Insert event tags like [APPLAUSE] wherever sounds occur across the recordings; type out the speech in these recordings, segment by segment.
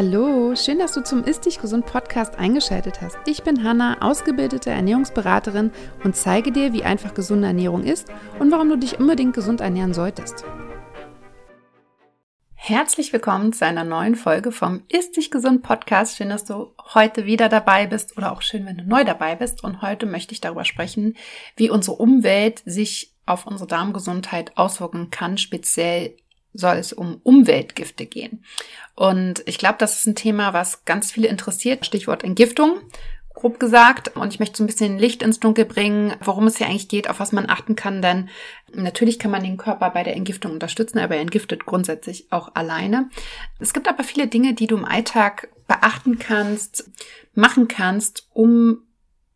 Hallo, schön, dass du zum Ist Dich Gesund Podcast eingeschaltet hast. Ich bin Hanna, ausgebildete Ernährungsberaterin und zeige dir, wie einfach gesunde Ernährung ist und warum du dich unbedingt gesund ernähren solltest. Herzlich willkommen zu einer neuen Folge vom Ist Dich Gesund Podcast. Schön, dass du heute wieder dabei bist oder auch schön, wenn du neu dabei bist. Und heute möchte ich darüber sprechen, wie unsere Umwelt sich auf unsere Darmgesundheit auswirken kann, speziell soll es um Umweltgifte gehen. Und ich glaube, das ist ein Thema, was ganz viele interessiert. Stichwort Entgiftung, grob gesagt. Und ich möchte so ein bisschen Licht ins Dunkel bringen, worum es hier eigentlich geht, auf was man achten kann. Denn natürlich kann man den Körper bei der Entgiftung unterstützen, aber er entgiftet grundsätzlich auch alleine. Es gibt aber viele Dinge, die du im Alltag beachten kannst, machen kannst, um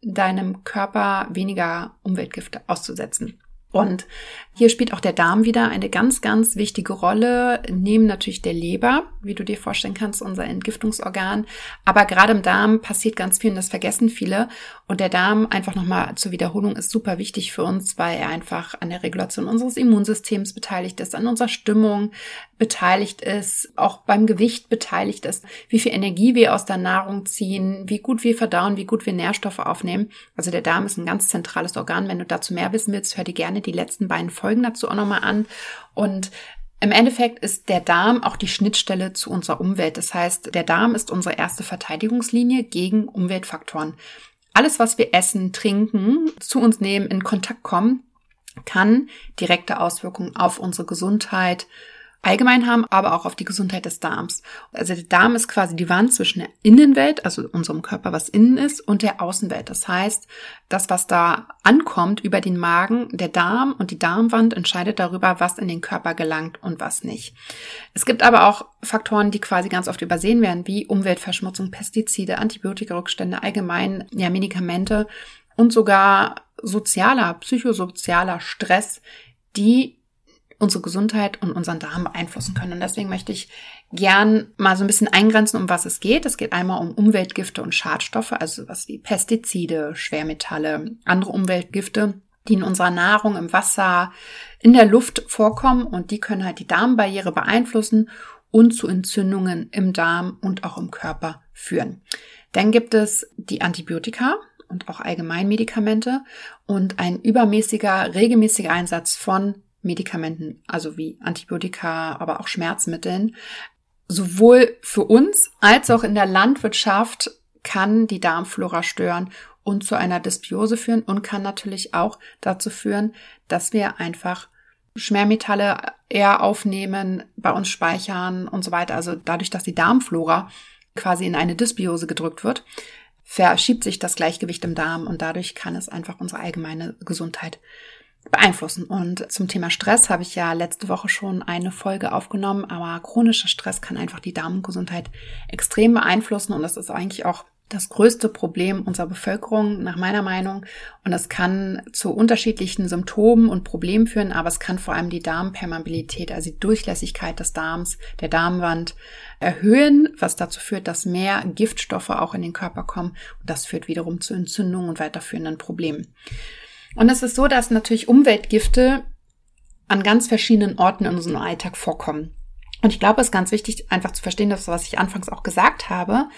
deinem Körper weniger Umweltgifte auszusetzen. Und hier spielt auch der Darm wieder eine ganz, ganz wichtige Rolle, neben natürlich der Leber, wie du dir vorstellen kannst, unser Entgiftungsorgan. Aber gerade im Darm passiert ganz viel und das vergessen viele. Und der Darm, einfach nochmal zur Wiederholung, ist super wichtig für uns, weil er einfach an der Regulation unseres Immunsystems beteiligt ist, an unserer Stimmung beteiligt ist, auch beim Gewicht beteiligt ist, wie viel Energie wir aus der Nahrung ziehen, wie gut wir verdauen, wie gut wir Nährstoffe aufnehmen. Also der Darm ist ein ganz zentrales Organ. Wenn du dazu mehr wissen willst, hör dir gerne die letzten beiden Folgen dazu auch nochmal an. Und im Endeffekt ist der Darm auch die Schnittstelle zu unserer Umwelt. Das heißt, der Darm ist unsere erste Verteidigungslinie gegen Umweltfaktoren. Alles, was wir essen, trinken, zu uns nehmen, in Kontakt kommen, kann direkte Auswirkungen auf unsere Gesundheit, allgemein haben, aber auch auf die Gesundheit des Darms. Also der Darm ist quasi die Wand zwischen der Innenwelt, also unserem Körper, was innen ist, und der Außenwelt. Das heißt, das, was da ankommt über den Magen, der Darm und die Darmwand entscheidet darüber, was in den Körper gelangt und was nicht. Es gibt aber auch Faktoren, die quasi ganz oft übersehen werden, wie Umweltverschmutzung, Pestizide, Antibiotikarückstände, allgemein ja, Medikamente und sogar sozialer, psychosozialer Stress, die unsere Gesundheit und unseren Darm beeinflussen können. Und deswegen möchte ich gern mal so ein bisschen eingrenzen, um was es geht. Es geht einmal um Umweltgifte und Schadstoffe, also was wie Pestizide, Schwermetalle, andere Umweltgifte, die in unserer Nahrung, im Wasser, in der Luft vorkommen und die können halt die Darmbarriere beeinflussen und zu Entzündungen im Darm und auch im Körper führen. Dann gibt es die Antibiotika, und auch Allgemeinmedikamente und ein übermäßiger, regelmäßiger Einsatz von Medikamenten, also wie Antibiotika, aber auch Schmerzmitteln. Sowohl für uns als auch in der Landwirtschaft kann die Darmflora stören und zu einer Dysbiose führen und kann natürlich auch dazu führen, dass wir einfach Schwermetalle eher aufnehmen, bei uns speichern und so weiter. Also dadurch, dass die Darmflora quasi in eine Dysbiose gedrückt wird, verschiebt sich das Gleichgewicht im Darm und dadurch kann es einfach unsere allgemeine Gesundheit beeinflussen. Und zum Thema Stress habe ich ja letzte Woche schon eine Folge aufgenommen, aber chronischer Stress kann einfach die Darmgesundheit extrem beeinflussen und das ist eigentlich auch das größte Problem unserer Bevölkerung, nach meiner Meinung. Und das kann zu unterschiedlichen Symptomen und Problemen führen, aber es kann vor allem die Darmpermeabilität, also die Durchlässigkeit des Darms, der Darmwand erhöhen, was dazu führt, dass mehr Giftstoffe auch in den Körper kommen. Und das führt wiederum zu Entzündungen und weiterführenden Problemen. Und es ist so, dass natürlich Umweltgifte an ganz verschiedenen Orten in unserem Alltag vorkommen. Und ich glaube, es ist ganz wichtig, einfach zu verstehen, das, was ich anfangs auch gesagt habe,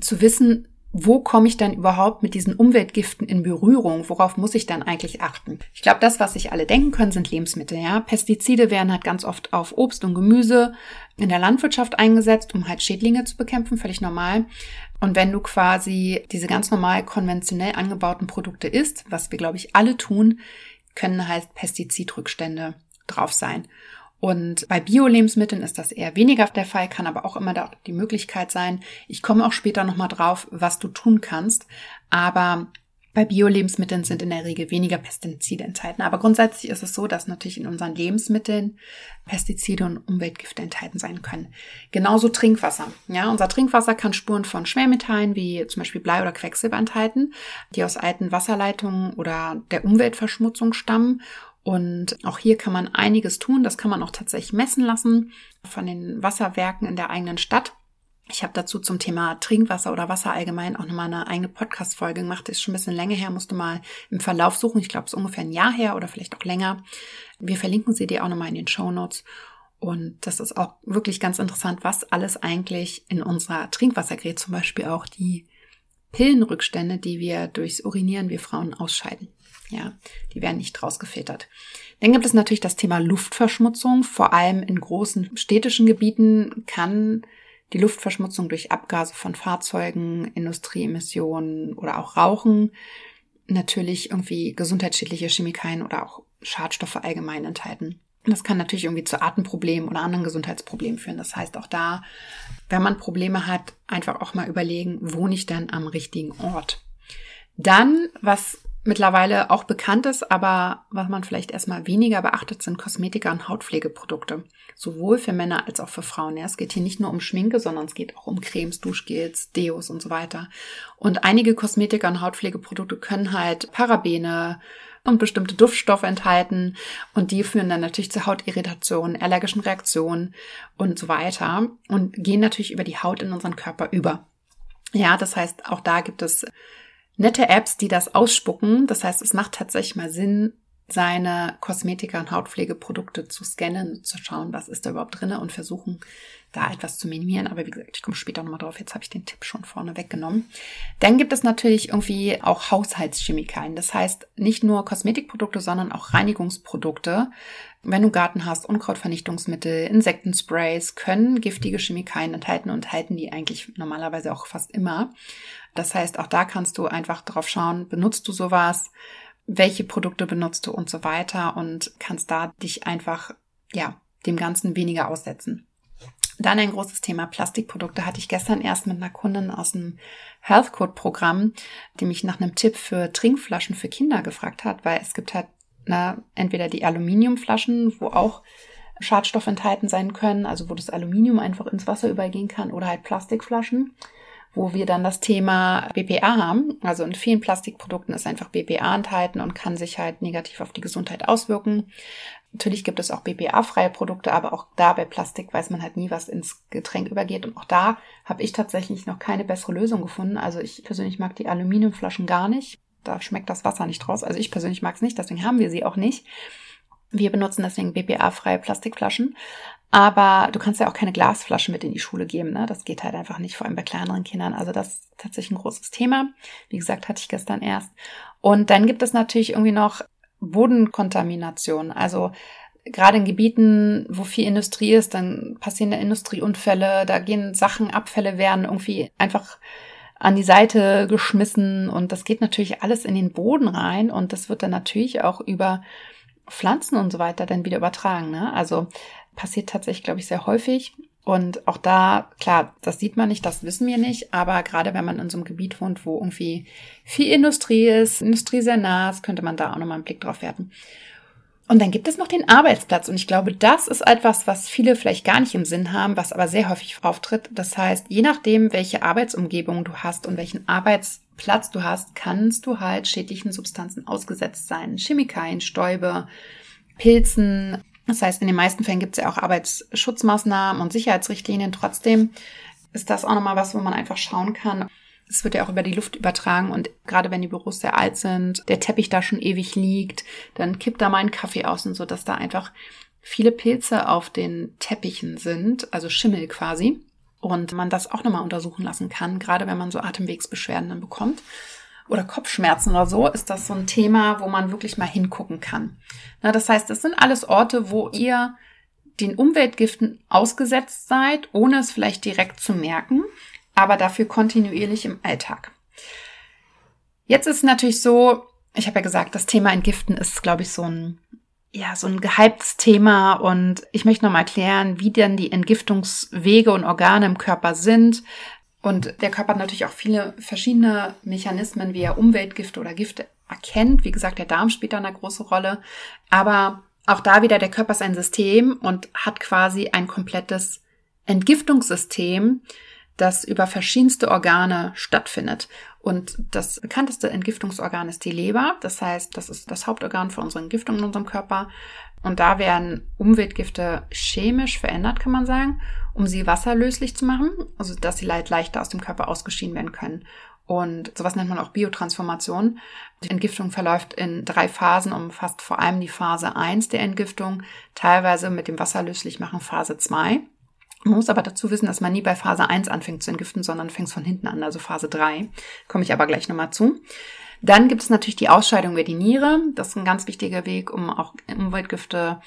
zu wissen, wo komme ich dann überhaupt mit diesen Umweltgiften in Berührung? Worauf muss ich dann eigentlich achten? Ich glaube, das, was sich alle denken können, sind Lebensmittel. Ja, Pestizide werden halt ganz oft auf Obst und Gemüse in der Landwirtschaft eingesetzt, um halt Schädlinge zu bekämpfen, völlig normal. Und wenn du quasi diese ganz normal konventionell angebauten Produkte isst, was wir, glaube ich, alle tun, können halt Pestizidrückstände drauf sein. Und bei Bio-Lebensmitteln ist das eher weniger der Fall, kann aber auch immer die Möglichkeit sein. Ich komme auch später nochmal drauf, was du tun kannst. Aber bei Bio-Lebensmitteln sind in der Regel weniger Pestizide enthalten. Aber grundsätzlich ist es so, dass natürlich in unseren Lebensmitteln Pestizide und Umweltgifte enthalten sein können. Genauso Trinkwasser. Ja, unser Trinkwasser kann Spuren von Schwermetallen wie zum Beispiel Blei oder Quecksilber enthalten, die aus alten Wasserleitungen oder der Umweltverschmutzung stammen. Und auch hier kann man einiges tun. Das kann man auch tatsächlich messen lassen von den Wasserwerken in der eigenen Stadt. Ich habe dazu zum Thema Trinkwasser oder Wasser allgemein auch nochmal eine eigene Podcast-Folge gemacht. ist schon ein bisschen länger her, musste mal im Verlauf suchen. Ich glaube, es ist ungefähr ein Jahr her oder vielleicht auch länger. Wir verlinken sie dir auch nochmal in den Show Notes. Und das ist auch wirklich ganz interessant, was alles eigentlich in unserer Trinkwassergerät, zum Beispiel auch die Pillenrückstände, die wir durchs Urinieren, wir Frauen ausscheiden. Ja, die werden nicht rausgefiltert. Dann gibt es natürlich das Thema Luftverschmutzung. Vor allem in großen städtischen Gebieten kann die Luftverschmutzung durch Abgase von Fahrzeugen, Industrieemissionen oder auch Rauchen natürlich irgendwie gesundheitsschädliche Chemikalien oder auch Schadstoffe allgemein enthalten. Das kann natürlich irgendwie zu Atemproblemen oder anderen Gesundheitsproblemen führen. Das heißt auch da, wenn man Probleme hat, einfach auch mal überlegen, wohne ich denn am richtigen Ort? Dann, was mittlerweile auch bekannt ist, aber was man vielleicht erstmal weniger beachtet, sind Kosmetika und Hautpflegeprodukte. Sowohl für Männer als auch für Frauen. Ja, es geht hier nicht nur um Schminke, sondern es geht auch um Cremes, Duschgels, Deos und so weiter. Und einige Kosmetika und Hautpflegeprodukte können halt Parabene, und bestimmte Duftstoffe enthalten und die führen dann natürlich zu Hautirritationen, allergischen Reaktionen und so weiter und gehen natürlich über die Haut in unseren Körper über. Ja, das heißt, auch da gibt es nette Apps, die das ausspucken. Das heißt, es macht tatsächlich mal Sinn, seine Kosmetika- und Hautpflegeprodukte zu scannen, zu schauen, was ist da überhaupt drinne und versuchen, da etwas zu minimieren. Aber wie gesagt, ich komme später nochmal drauf. Jetzt habe ich den Tipp schon vorne weggenommen. Dann gibt es natürlich irgendwie auch Haushaltschemikalien. Das heißt, nicht nur Kosmetikprodukte, sondern auch Reinigungsprodukte. Wenn du Garten hast, Unkrautvernichtungsmittel, Insektensprays können giftige Chemikalien enthalten und halten die eigentlich normalerweise auch fast immer. Das heißt, auch da kannst du einfach drauf schauen, benutzt du sowas? Welche Produkte benutzt du und so weiter und kannst da dich einfach, ja, dem Ganzen weniger aussetzen. Dann ein großes Thema Plastikprodukte hatte ich gestern erst mit einer Kundin aus dem Health Code Programm, die mich nach einem Tipp für Trinkflaschen für Kinder gefragt hat, weil es gibt halt na, entweder die Aluminiumflaschen, wo auch Schadstoffe enthalten sein können, also wo das Aluminium einfach ins Wasser übergehen kann, oder halt Plastikflaschen wo wir dann das Thema BPA haben. Also in vielen Plastikprodukten ist einfach BPA enthalten und kann sich halt negativ auf die Gesundheit auswirken. Natürlich gibt es auch BPA-freie Produkte, aber auch da bei Plastik weiß man halt nie, was ins Getränk übergeht. Und auch da habe ich tatsächlich noch keine bessere Lösung gefunden. Also ich persönlich mag die Aluminiumflaschen gar nicht. Da schmeckt das Wasser nicht raus. Also ich persönlich mag es nicht, deswegen haben wir sie auch nicht. Wir benutzen deswegen BPA-freie Plastikflaschen. Aber du kannst ja auch keine Glasflasche mit in die Schule geben. Ne? Das geht halt einfach nicht, vor allem bei kleineren Kindern. Also das ist tatsächlich ein großes Thema. Wie gesagt, hatte ich gestern erst. Und dann gibt es natürlich irgendwie noch Bodenkontamination. Also gerade in Gebieten, wo viel Industrie ist, dann passieren da Industrieunfälle, da gehen Sachen, Abfälle werden irgendwie einfach an die Seite geschmissen und das geht natürlich alles in den Boden rein und das wird dann natürlich auch über Pflanzen und so weiter dann wieder übertragen. Ne? Also passiert tatsächlich, glaube ich, sehr häufig. Und auch da, klar, das sieht man nicht, das wissen wir nicht, aber gerade wenn man in so einem Gebiet wohnt, wo irgendwie viel Industrie ist, Industrie sehr nah ist, könnte man da auch nochmal einen Blick drauf werfen. Und dann gibt es noch den Arbeitsplatz. Und ich glaube, das ist etwas, was viele vielleicht gar nicht im Sinn haben, was aber sehr häufig auftritt. Das heißt, je nachdem, welche Arbeitsumgebung du hast und welchen Arbeitsplatz du hast, kannst du halt schädlichen Substanzen ausgesetzt sein. Chemikalien, Stäube, Pilzen, das heißt, in den meisten Fällen gibt es ja auch Arbeitsschutzmaßnahmen und Sicherheitsrichtlinien. Trotzdem ist das auch nochmal was, wo man einfach schauen kann. Es wird ja auch über die Luft übertragen und gerade wenn die Büros sehr alt sind, der Teppich da schon ewig liegt, dann kippt da mal ein Kaffee aus und so, dass da einfach viele Pilze auf den Teppichen sind, also Schimmel quasi. Und man das auch nochmal untersuchen lassen kann, gerade wenn man so Atemwegsbeschwerden dann bekommt oder Kopfschmerzen oder so, ist das so ein Thema, wo man wirklich mal hingucken kann. Na, das heißt, das sind alles Orte, wo ihr den Umweltgiften ausgesetzt seid, ohne es vielleicht direkt zu merken, aber dafür kontinuierlich im Alltag. Jetzt ist es natürlich so, ich habe ja gesagt, das Thema Entgiften ist, glaube ich, so ein ja, so ein gehyptes Thema und ich möchte nochmal erklären, wie denn die Entgiftungswege und Organe im Körper sind, und der Körper hat natürlich auch viele verschiedene Mechanismen, wie er Umweltgifte oder Gifte erkennt. Wie gesagt, der Darm spielt da eine große Rolle. Aber auch da wieder, der Körper ist ein System und hat quasi ein komplettes Entgiftungssystem, das über verschiedenste Organe stattfindet. Und das bekannteste Entgiftungsorgan ist die Leber. Das heißt, das ist das Hauptorgan für unsere Entgiftung in unserem Körper. Und da werden Umweltgifte chemisch verändert, kann man sagen, um sie wasserlöslich zu machen, also dass sie leichter aus dem Körper ausgeschieden werden können. Und sowas nennt man auch Biotransformation. Die Entgiftung verläuft in drei Phasen, umfasst vor allem die Phase 1 der Entgiftung, teilweise mit dem wasserlöslich machen Phase 2. Man muss aber dazu wissen, dass man nie bei Phase 1 anfängt zu entgiften, sondern fängt von hinten an, also Phase 3. Komme ich aber gleich nochmal zu. Dann gibt es natürlich die Ausscheidung über die Niere. Das ist ein ganz wichtiger Weg, um auch Umweltgifte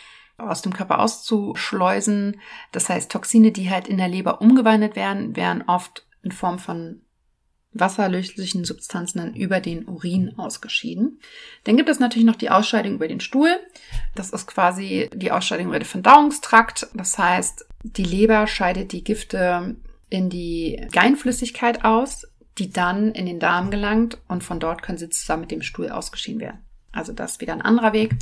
aus dem Körper auszuschleusen. Das heißt, Toxine, die halt in der Leber umgewandelt werden, werden oft in Form von wasserlöslichen Substanzen dann über den Urin ausgeschieden. Dann gibt es natürlich noch die Ausscheidung über den Stuhl. Das ist quasi die Ausscheidung über den Verdauungstrakt. Das heißt, die Leber scheidet die Gifte in die Geinflüssigkeit aus, die dann in den Darm gelangt und von dort können sie zusammen mit dem Stuhl ausgeschieden werden. Also das ist wieder ein anderer Weg.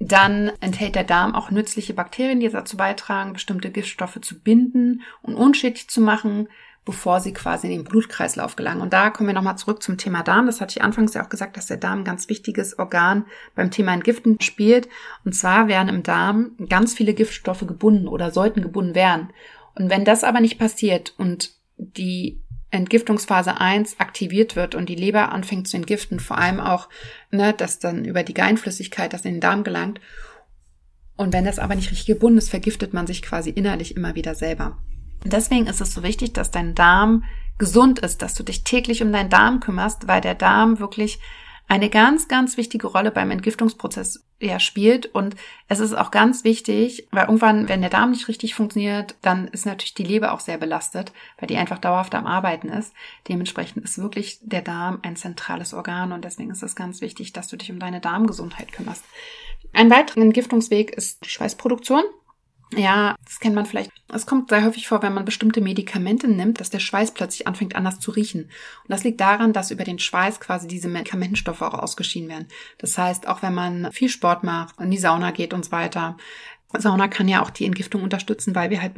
Dann enthält der Darm auch nützliche Bakterien, die dazu beitragen, bestimmte Giftstoffe zu binden und unschädlich zu machen bevor sie quasi in den Blutkreislauf gelangen. Und da kommen wir nochmal zurück zum Thema Darm. Das hatte ich anfangs ja auch gesagt, dass der Darm ein ganz wichtiges Organ beim Thema Entgiften spielt. Und zwar werden im Darm ganz viele Giftstoffe gebunden oder sollten gebunden werden. Und wenn das aber nicht passiert und die Entgiftungsphase 1 aktiviert wird und die Leber anfängt zu entgiften, vor allem auch, ne, dass dann über die Geinflüssigkeit das in den Darm gelangt. Und wenn das aber nicht richtig gebunden ist, vergiftet man sich quasi innerlich immer wieder selber. Deswegen ist es so wichtig, dass dein Darm gesund ist, dass du dich täglich um deinen Darm kümmerst, weil der Darm wirklich eine ganz, ganz wichtige Rolle beim Entgiftungsprozess ja spielt. Und es ist auch ganz wichtig, weil irgendwann, wenn der Darm nicht richtig funktioniert, dann ist natürlich die Leber auch sehr belastet, weil die einfach dauerhaft am Arbeiten ist. Dementsprechend ist wirklich der Darm ein zentrales Organ und deswegen ist es ganz wichtig, dass du dich um deine Darmgesundheit kümmerst. Ein weiterer Entgiftungsweg ist die Schweißproduktion. Ja, das kennt man vielleicht. Es kommt sehr häufig vor, wenn man bestimmte Medikamente nimmt, dass der Schweiß plötzlich anfängt anders zu riechen. Und das liegt daran, dass über den Schweiß quasi diese Medikamentenstoffe auch ausgeschieden werden. Das heißt, auch wenn man viel Sport macht, in die Sauna geht und so weiter, Sauna kann ja auch die Entgiftung unterstützen, weil wir halt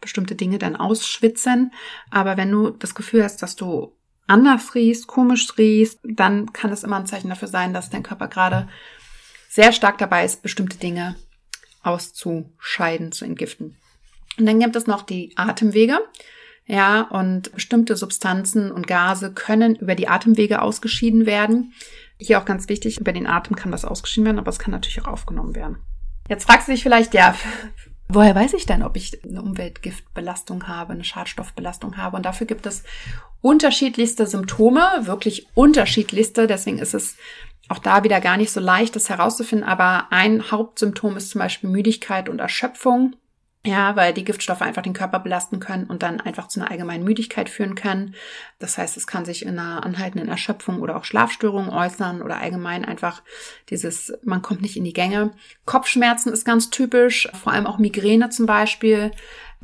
bestimmte Dinge dann ausschwitzen. Aber wenn du das Gefühl hast, dass du anders riechst, komisch riechst, dann kann es immer ein Zeichen dafür sein, dass dein Körper gerade sehr stark dabei ist, bestimmte Dinge auszuscheiden, zu entgiften. Und dann gibt es noch die Atemwege. Ja, und bestimmte Substanzen und Gase können über die Atemwege ausgeschieden werden. Hier auch ganz wichtig, über den Atem kann was ausgeschieden werden, aber es kann natürlich auch aufgenommen werden. Jetzt fragst du dich vielleicht, ja, [LAUGHS] woher weiß ich denn, ob ich eine Umweltgiftbelastung habe, eine Schadstoffbelastung habe? Und dafür gibt es unterschiedlichste Symptome, wirklich unterschiedlichste. Deswegen ist es auch da wieder gar nicht so leicht, das herauszufinden, aber ein Hauptsymptom ist zum Beispiel Müdigkeit und Erschöpfung. Ja, weil die Giftstoffe einfach den Körper belasten können und dann einfach zu einer allgemeinen Müdigkeit führen können. Das heißt, es kann sich in einer anhaltenden Erschöpfung oder auch Schlafstörungen äußern oder allgemein einfach dieses, man kommt nicht in die Gänge. Kopfschmerzen ist ganz typisch, vor allem auch Migräne zum Beispiel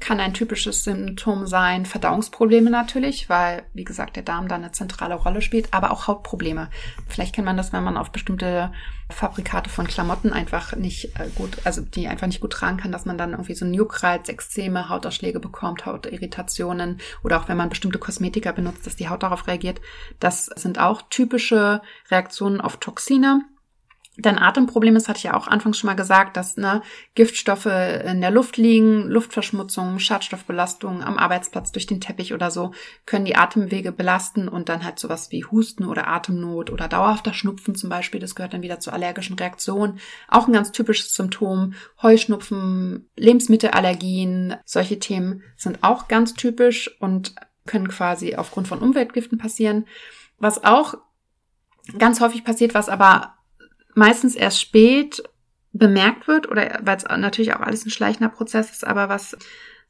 kann ein typisches Symptom sein. Verdauungsprobleme natürlich, weil, wie gesagt, der Darm da eine zentrale Rolle spielt, aber auch Hautprobleme. Vielleicht kennt man das, wenn man auf bestimmte Fabrikate von Klamotten einfach nicht äh, gut, also die einfach nicht gut tragen kann, dass man dann irgendwie so Juckreiz, Exzeme, Hautausschläge bekommt, Hautirritationen oder auch wenn man bestimmte Kosmetika benutzt, dass die Haut darauf reagiert. Das sind auch typische Reaktionen auf Toxine. Dann Atemprobleme, das hatte ich ja auch anfangs schon mal gesagt, dass ne, Giftstoffe in der Luft liegen, Luftverschmutzung, Schadstoffbelastung am Arbeitsplatz durch den Teppich oder so, können die Atemwege belasten und dann halt sowas wie Husten oder Atemnot oder dauerhafter Schnupfen zum Beispiel, das gehört dann wieder zu allergischen Reaktionen. Auch ein ganz typisches Symptom. Heuschnupfen, Lebensmittelallergien, solche Themen sind auch ganz typisch und können quasi aufgrund von Umweltgiften passieren. Was auch ganz häufig passiert, was aber meistens erst spät bemerkt wird oder weil es natürlich auch alles ein schleichender Prozess ist, aber was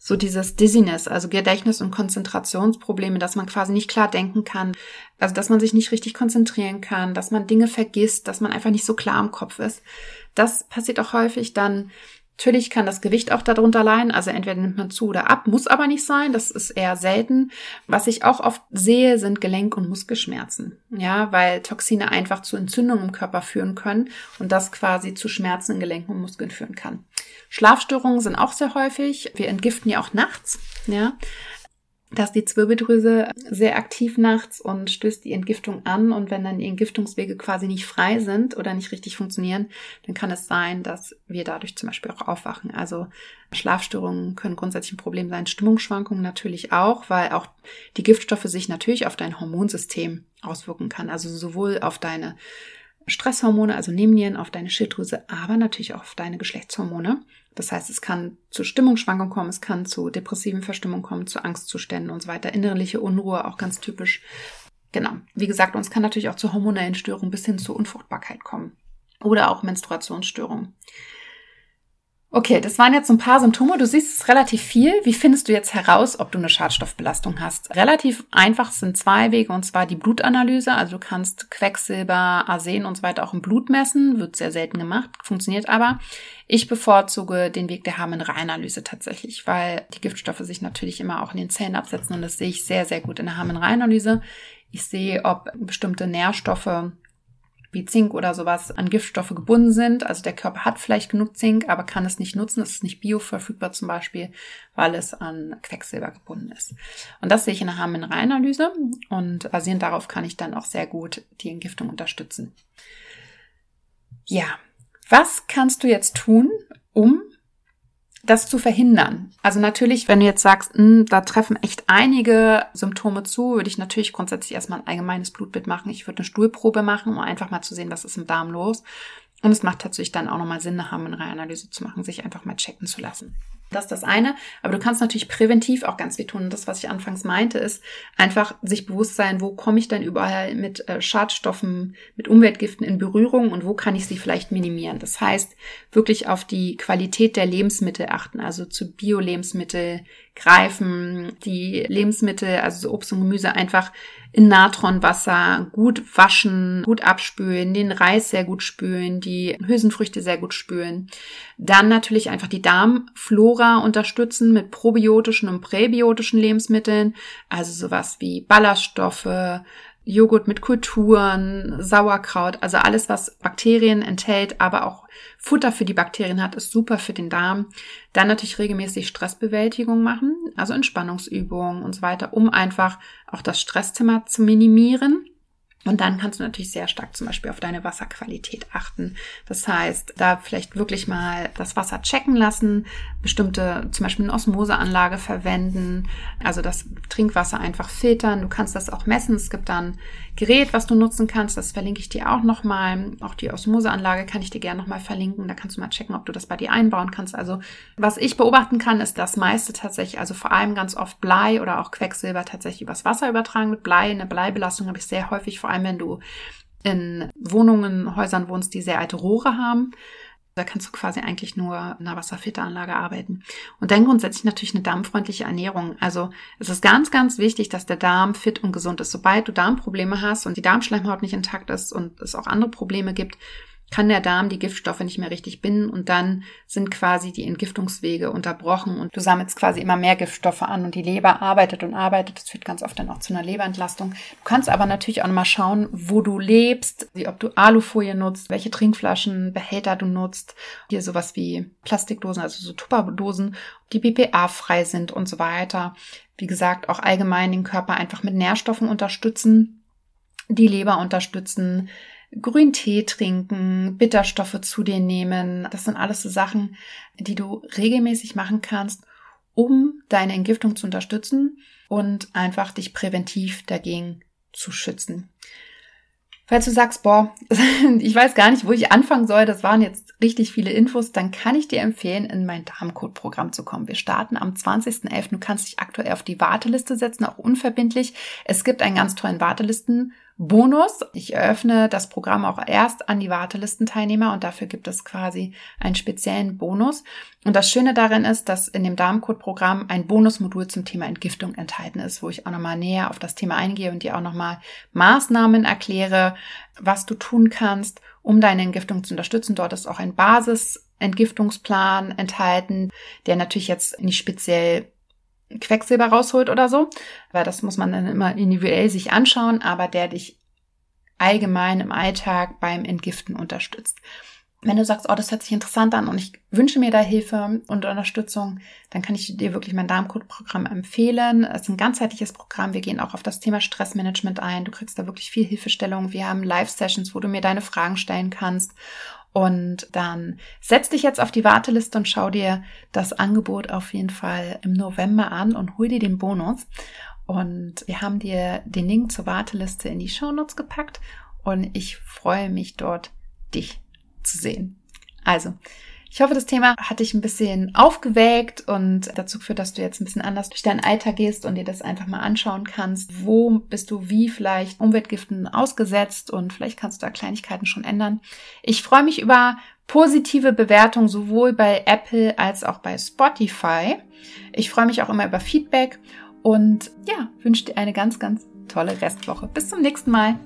so dieses Dizziness, also Gedächtnis- und Konzentrationsprobleme, dass man quasi nicht klar denken kann, also dass man sich nicht richtig konzentrieren kann, dass man Dinge vergisst, dass man einfach nicht so klar im Kopf ist. Das passiert auch häufig dann Natürlich kann das Gewicht auch darunter leiden, also entweder nimmt man zu oder ab, muss aber nicht sein, das ist eher selten. Was ich auch oft sehe, sind Gelenk- und Muskelschmerzen, ja, weil Toxine einfach zu Entzündungen im Körper führen können und das quasi zu Schmerzen in Gelenken und Muskeln führen kann. Schlafstörungen sind auch sehr häufig. Wir entgiften ja auch nachts, ja. Da ist die Zwirbeldrüse sehr aktiv nachts und stößt die Entgiftung an. Und wenn dann die Entgiftungswege quasi nicht frei sind oder nicht richtig funktionieren, dann kann es sein, dass wir dadurch zum Beispiel auch aufwachen. Also Schlafstörungen können grundsätzlich ein Problem sein, Stimmungsschwankungen natürlich auch, weil auch die Giftstoffe sich natürlich auf dein Hormonsystem auswirken kann. Also sowohl auf deine Stresshormone, also Nebennieren, auf deine Schilddrüse, aber natürlich auch auf deine Geschlechtshormone. Das heißt, es kann zu Stimmungsschwankungen kommen, es kann zu depressiven Verstimmungen kommen, zu Angstzuständen und so weiter. Innerliche Unruhe, auch ganz typisch. Genau. Wie gesagt, uns kann natürlich auch zu hormonellen Störungen bis hin zur Unfruchtbarkeit kommen. Oder auch Menstruationsstörungen. Okay, das waren jetzt ein paar Symptome. Du siehst es relativ viel. Wie findest du jetzt heraus, ob du eine Schadstoffbelastung hast? Relativ einfach sind zwei Wege, und zwar die Blutanalyse. Also du kannst Quecksilber, Arsen und so weiter auch im Blut messen. Wird sehr selten gemacht, funktioniert aber. Ich bevorzuge den Weg der Harmenreianalyse tatsächlich, weil die Giftstoffe sich natürlich immer auch in den Zellen absetzen und das sehe ich sehr, sehr gut in der Harmenreianalyse. Ich sehe, ob bestimmte Nährstoffe wie Zink oder sowas an Giftstoffe gebunden sind. Also der Körper hat vielleicht genug Zink, aber kann es nicht nutzen. Es ist nicht bioverfügbar zum Beispiel, weil es an Quecksilber gebunden ist. Und das sehe ich in der Harnmineralanalyse und basierend darauf kann ich dann auch sehr gut die Entgiftung unterstützen. Ja, was kannst du jetzt tun, um das zu verhindern. Also natürlich, wenn du jetzt sagst, mh, hm, da treffen echt einige Symptome zu, würde ich natürlich grundsätzlich erstmal ein allgemeines Blutbild machen. Ich würde eine Stuhlprobe machen, um einfach mal zu sehen, was ist im Darm los. Und es macht tatsächlich dann auch nochmal Sinn, eine Harnmineralanalyse zu machen, sich einfach mal checken zu lassen. Das ist das eine. Aber du kannst natürlich präventiv auch ganz viel tun. Und das, was ich anfangs meinte, ist einfach sich bewusst sein, wo komme ich denn überall mit äh, Schadstoffen, mit Umweltgiften in Berührung und wo kann ich sie vielleicht minimieren. Das heißt, wirklich auf die Qualität der Lebensmittel achten, also zu Bio-Lebensmittel greifen, die Lebensmittel, also so Obst und Gemüse einfach in Natronwasser gut waschen, gut abspülen, den Reis sehr gut spülen, die Hülsenfrüchte sehr gut spülen. Dann natürlich einfach die Darmflora unterstützen mit probiotischen und präbiotischen Lebensmitteln, also sowas wie Ballaststoffe, Joghurt mit Kulturen, Sauerkraut, also alles, was Bakterien enthält, aber auch Futter für die Bakterien hat, ist super für den Darm. Dann natürlich regelmäßig Stressbewältigung machen, also Entspannungsübungen und so weiter, um einfach auch das Stresszimmer zu minimieren. Und dann kannst du natürlich sehr stark zum Beispiel auf deine Wasserqualität achten. Das heißt, da vielleicht wirklich mal das Wasser checken lassen, bestimmte, zum Beispiel eine Osmoseanlage verwenden, also das Trinkwasser einfach filtern. Du kannst das auch messen. Es gibt dann Gerät, was du nutzen kannst. Das verlinke ich dir auch nochmal. Auch die Osmoseanlage kann ich dir gerne nochmal verlinken. Da kannst du mal checken, ob du das bei dir einbauen kannst. Also was ich beobachten kann, ist das meiste tatsächlich, also vor allem ganz oft Blei oder auch Quecksilber tatsächlich übers Wasser übertragen. Mit Blei, eine Bleibelastung habe ich sehr häufig, vor allem wenn du in Wohnungen, Häusern wohnst, die sehr alte Rohre haben. Da kannst du quasi eigentlich nur in einer Wasserfilteranlage arbeiten. Und dann grundsätzlich natürlich eine darmfreundliche Ernährung. Also es ist ganz, ganz wichtig, dass der Darm fit und gesund ist. Sobald du Darmprobleme hast und die Darmschleimhaut nicht intakt ist und es auch andere Probleme gibt, kann der Darm die Giftstoffe nicht mehr richtig binden und dann sind quasi die Entgiftungswege unterbrochen und du sammelst quasi immer mehr Giftstoffe an und die Leber arbeitet und arbeitet. Das führt ganz oft dann auch zu einer Leberentlastung. Du kannst aber natürlich auch nochmal schauen, wo du lebst, ob du Alufolie nutzt, welche Trinkflaschen, Behälter du nutzt. Hier sowas wie Plastikdosen, also so Tupperdosen, die BPA-frei sind und so weiter. Wie gesagt, auch allgemein den Körper einfach mit Nährstoffen unterstützen, die Leber unterstützen, Grüntee trinken, Bitterstoffe zu dir nehmen. Das sind alles so Sachen, die du regelmäßig machen kannst, um deine Entgiftung zu unterstützen und einfach dich präventiv dagegen zu schützen. Falls du sagst, boah, [LAUGHS] ich weiß gar nicht, wo ich anfangen soll, das waren jetzt richtig viele Infos, dann kann ich dir empfehlen, in mein Darmcode-Programm zu kommen. Wir starten am 20.11. Du kannst dich aktuell auf die Warteliste setzen, auch unverbindlich. Es gibt einen ganz tollen Wartelisten Bonus. Ich eröffne das Programm auch erst an die Wartelistenteilnehmer und dafür gibt es quasi einen speziellen Bonus. Und das Schöne darin ist, dass in dem Darmcode-Programm ein Bonusmodul zum Thema Entgiftung enthalten ist, wo ich auch nochmal näher auf das Thema eingehe und dir auch nochmal Maßnahmen erkläre, was du tun kannst, um deine Entgiftung zu unterstützen. Dort ist auch ein Basis-Entgiftungsplan enthalten, der natürlich jetzt nicht speziell Quecksilber rausholt oder so. Weil das muss man dann immer individuell sich anschauen, aber der dich allgemein im Alltag beim Entgiften unterstützt. wenn du sagst, oh, das hört sich interessant an und ich wünsche mir da Hilfe und Unterstützung, dann kann ich dir wirklich mein Darmcode-Programm empfehlen. Es ist ein ganzheitliches Programm. Wir gehen auch auf das Thema Stressmanagement ein. Du kriegst da wirklich viel Hilfestellung. Wir haben Live-Sessions, wo du mir deine Fragen stellen kannst. Und dann setz dich jetzt auf die Warteliste und schau dir das Angebot auf jeden Fall im November an und hol dir den Bonus. Und wir haben dir den Link zur Warteliste in die Shownotes gepackt und ich freue mich dort, dich zu sehen. Also, ich hoffe, das Thema hat dich ein bisschen aufgeweckt und dazu geführt, dass du jetzt ein bisschen anders durch deinen Alltag gehst und dir das einfach mal anschauen kannst. Wo bist du wie vielleicht Umweltgiften ausgesetzt und vielleicht kannst du da Kleinigkeiten schon ändern. Ich freue mich über positive Bewertungen sowohl bei Apple als auch bei Spotify. Ich freue mich auch immer über Feedback und ja, wünsche dir eine ganz, ganz tolle Restwoche. Bis zum nächsten Mal.